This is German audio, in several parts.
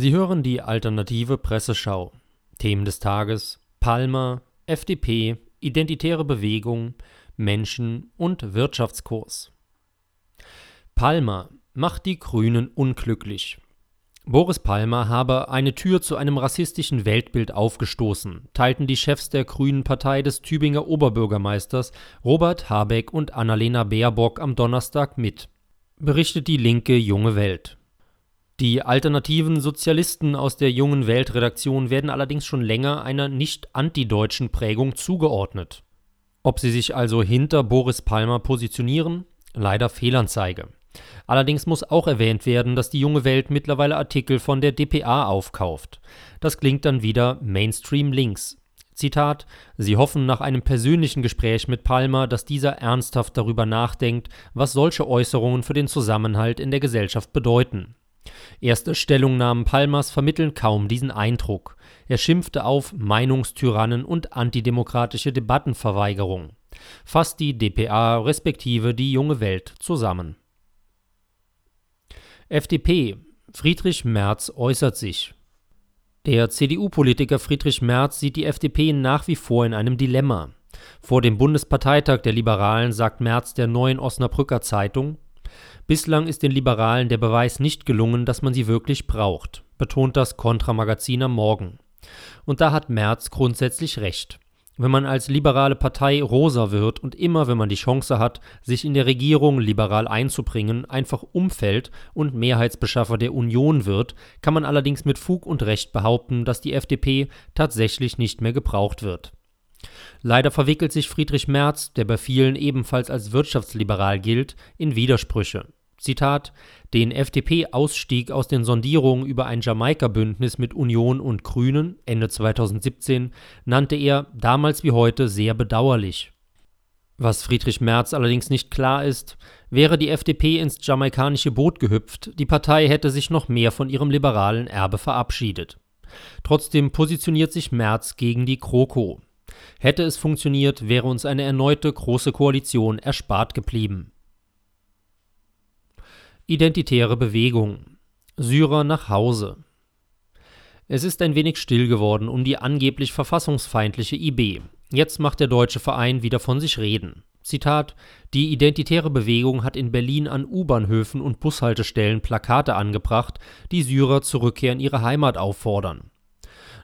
Sie hören die alternative Presseschau. Themen des Tages: Palmer, FDP, Identitäre Bewegung, Menschen und Wirtschaftskurs. Palmer macht die Grünen unglücklich. Boris Palmer habe eine Tür zu einem rassistischen Weltbild aufgestoßen, teilten die Chefs der Grünen Partei des Tübinger Oberbürgermeisters Robert Habeck und Annalena Baerbock am Donnerstag mit, berichtet die linke Junge Welt. Die alternativen Sozialisten aus der Jungen Weltredaktion werden allerdings schon länger einer nicht antideutschen Prägung zugeordnet. Ob sie sich also hinter Boris Palmer positionieren? Leider Fehlanzeige. Allerdings muss auch erwähnt werden, dass die junge Welt mittlerweile Artikel von der dpa aufkauft. Das klingt dann wieder Mainstream links. Zitat: Sie hoffen nach einem persönlichen Gespräch mit Palmer, dass dieser ernsthaft darüber nachdenkt, was solche Äußerungen für den Zusammenhalt in der Gesellschaft bedeuten. Erste Stellungnahmen Palmers vermitteln kaum diesen Eindruck. Er schimpfte auf Meinungstyrannen und antidemokratische Debattenverweigerung. Fasst die dpa respektive die junge Welt zusammen. FDP Friedrich Merz äußert sich. Der CDU-Politiker Friedrich Merz sieht die FDP nach wie vor in einem Dilemma. Vor dem Bundesparteitag der Liberalen sagt Merz der neuen Osnabrücker Zeitung, Bislang ist den Liberalen der Beweis nicht gelungen, dass man sie wirklich braucht, betont das Kontra-Magazin am Morgen. Und da hat Merz grundsätzlich recht. Wenn man als liberale Partei rosa wird und immer, wenn man die Chance hat, sich in der Regierung liberal einzubringen, einfach umfällt und Mehrheitsbeschaffer der Union wird, kann man allerdings mit Fug und Recht behaupten, dass die FDP tatsächlich nicht mehr gebraucht wird. Leider verwickelt sich Friedrich Merz, der bei vielen ebenfalls als wirtschaftsliberal gilt, in Widersprüche. Zitat, den FDP-Ausstieg aus den Sondierungen über ein Jamaika-Bündnis mit Union und Grünen Ende 2017 nannte er damals wie heute sehr bedauerlich. Was Friedrich Merz allerdings nicht klar ist, wäre die FDP ins jamaikanische Boot gehüpft, die Partei hätte sich noch mehr von ihrem liberalen Erbe verabschiedet. Trotzdem positioniert sich Merz gegen die Kroko. Hätte es funktioniert, wäre uns eine erneute große Koalition erspart geblieben. Identitäre Bewegung. Syrer nach Hause. Es ist ein wenig still geworden um die angeblich verfassungsfeindliche IB. Jetzt macht der deutsche Verein wieder von sich reden. Zitat: Die identitäre Bewegung hat in Berlin an U-Bahnhöfen und Bushaltestellen Plakate angebracht, die Syrer zur Rückkehr in ihre Heimat auffordern.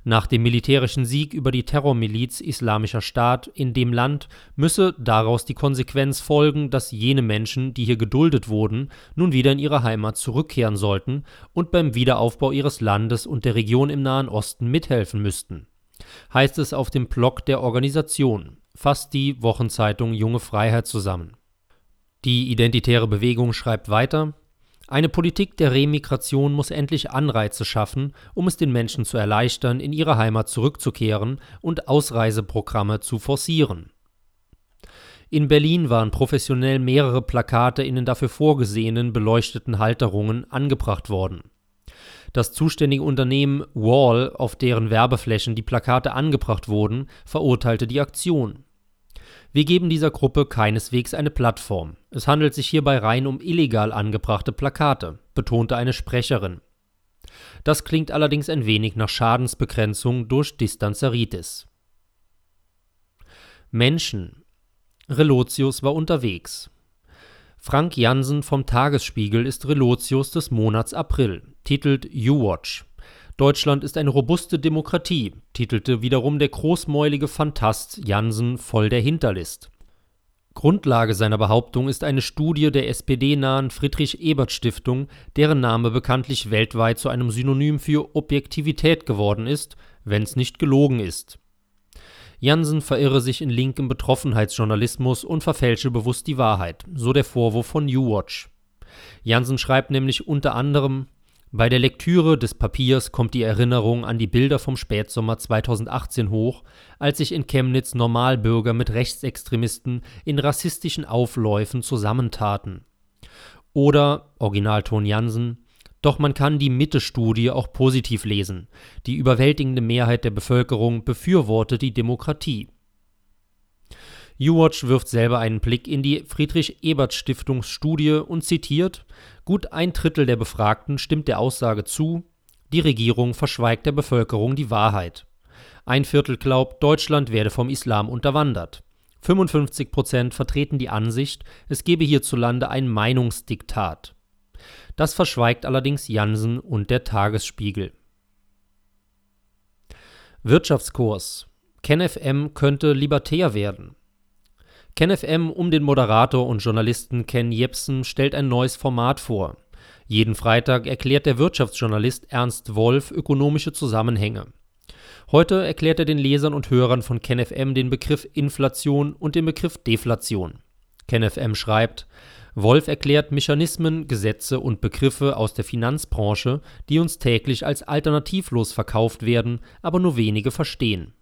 Nach dem militärischen Sieg über die Terrormiliz Islamischer Staat in dem Land müsse daraus die Konsequenz folgen, dass jene Menschen, die hier geduldet wurden, nun wieder in ihre Heimat zurückkehren sollten und beim Wiederaufbau ihres Landes und der Region im Nahen Osten mithelfen müssten. Heißt es auf dem Blog der Organisation, fasst die Wochenzeitung Junge Freiheit zusammen. Die Identitäre Bewegung schreibt weiter, eine Politik der Remigration muss endlich Anreize schaffen, um es den Menschen zu erleichtern, in ihre Heimat zurückzukehren und Ausreiseprogramme zu forcieren. In Berlin waren professionell mehrere Plakate in den dafür vorgesehenen beleuchteten Halterungen angebracht worden. Das zuständige Unternehmen Wall, auf deren Werbeflächen die Plakate angebracht wurden, verurteilte die Aktion. Wir geben dieser Gruppe keineswegs eine Plattform. Es handelt sich hierbei rein um illegal angebrachte Plakate, betonte eine Sprecherin. Das klingt allerdings ein wenig nach Schadensbegrenzung durch Distanzeritis. Menschen. Relotius war unterwegs. Frank Jansen vom Tagesspiegel ist Relotius des Monats April, titelt You Watch. Deutschland ist eine robuste Demokratie, titelte wiederum der großmäulige Phantast Jansen voll der Hinterlist. Grundlage seiner Behauptung ist eine Studie der SPD-nahen Friedrich-Ebert-Stiftung, deren Name bekanntlich weltweit zu einem Synonym für Objektivität geworden ist, wenn's nicht gelogen ist. Jansen verirre sich in linkem Betroffenheitsjournalismus und verfälsche bewusst die Wahrheit, so der Vorwurf von New Watch. Jansen schreibt nämlich unter anderem Bei der Lektüre des Papiers kommt die Erinnerung an die Bilder vom Spätsommer 2018 hoch, als sich in Chemnitz Normalbürger mit Rechtsextremisten in rassistischen Aufläufen zusammentaten. Oder, Originalton Jansen, doch man kann die Mitte-Studie auch positiv lesen. Die überwältigende Mehrheit der Bevölkerung befürwortet die Demokratie. U-Watch wirft selber einen Blick in die Friedrich-Ebert-Stiftungsstudie und zitiert: Gut ein Drittel der Befragten stimmt der Aussage zu, die Regierung verschweigt der Bevölkerung die Wahrheit. Ein Viertel glaubt, Deutschland werde vom Islam unterwandert. 55 Prozent vertreten die Ansicht, es gebe hierzulande ein Meinungsdiktat. Das verschweigt allerdings Jansen und der Tagesspiegel. Wirtschaftskurs KenFM könnte libertär werden. KenFM um den Moderator und Journalisten Ken Jepsen stellt ein neues Format vor. Jeden Freitag erklärt der Wirtschaftsjournalist Ernst Wolf ökonomische Zusammenhänge. Heute erklärt er den Lesern und Hörern von KenFM den Begriff Inflation und den Begriff Deflation. KenFM schreibt, Wolf erklärt Mechanismen, Gesetze und Begriffe aus der Finanzbranche, die uns täglich als alternativlos verkauft werden, aber nur wenige verstehen.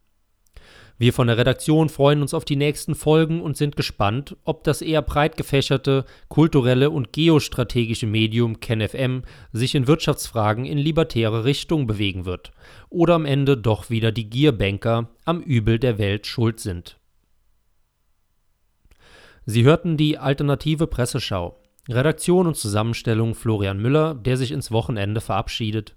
Wir von der Redaktion freuen uns auf die nächsten Folgen und sind gespannt, ob das eher breit gefächerte, kulturelle und geostrategische Medium KenFM sich in Wirtschaftsfragen in libertäre Richtung bewegen wird oder am Ende doch wieder die Gierbanker am Übel der Welt schuld sind. Sie hörten die alternative Presseschau. Redaktion und Zusammenstellung Florian Müller, der sich ins Wochenende verabschiedet.